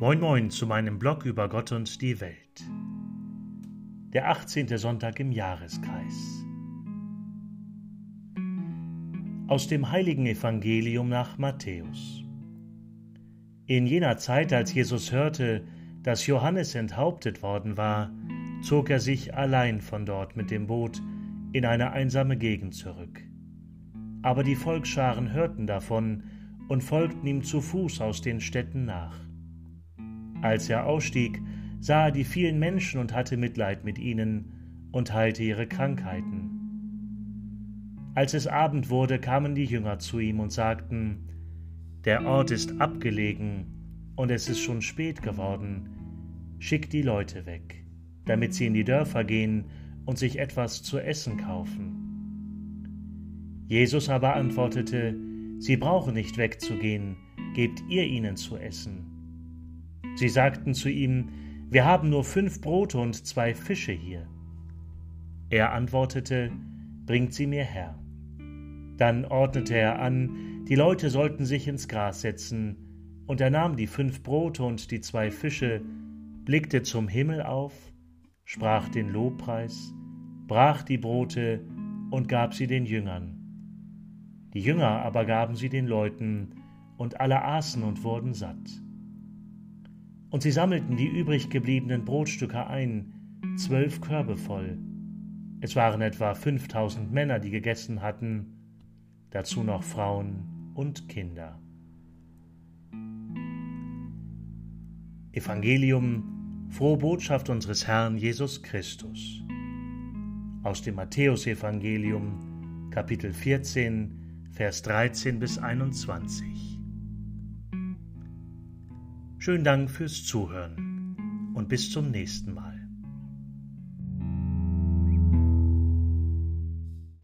Moin Moin zu meinem Blog über Gott und die Welt. Der 18. Sonntag im Jahreskreis. Aus dem heiligen Evangelium nach Matthäus. In jener Zeit, als Jesus hörte, dass Johannes enthauptet worden war, zog er sich allein von dort mit dem Boot in eine einsame Gegend zurück. Aber die Volksscharen hörten davon und folgten ihm zu Fuß aus den Städten nach. Als er ausstieg, sah er die vielen Menschen und hatte Mitleid mit ihnen und heilte ihre Krankheiten. Als es Abend wurde, kamen die Jünger zu ihm und sagten, Der Ort ist abgelegen und es ist schon spät geworden, schick die Leute weg, damit sie in die Dörfer gehen und sich etwas zu essen kaufen. Jesus aber antwortete, Sie brauchen nicht wegzugehen, gebt ihr ihnen zu essen. Sie sagten zu ihm, Wir haben nur fünf Brote und zwei Fische hier. Er antwortete, Bringt sie mir her. Dann ordnete er an, die Leute sollten sich ins Gras setzen, und er nahm die fünf Brote und die zwei Fische, blickte zum Himmel auf, sprach den Lobpreis, brach die Brote und gab sie den Jüngern. Die Jünger aber gaben sie den Leuten, und alle aßen und wurden satt. Und sie sammelten die übrig gebliebenen Brotstücke ein, zwölf Körbe voll. Es waren etwa fünftausend Männer, die gegessen hatten, dazu noch Frauen und Kinder. Evangelium, frohe Botschaft unseres Herrn Jesus Christus. Aus dem Matthäusevangelium, Kapitel 14, Vers 13 bis 21. Schönen Dank fürs Zuhören und bis zum nächsten Mal.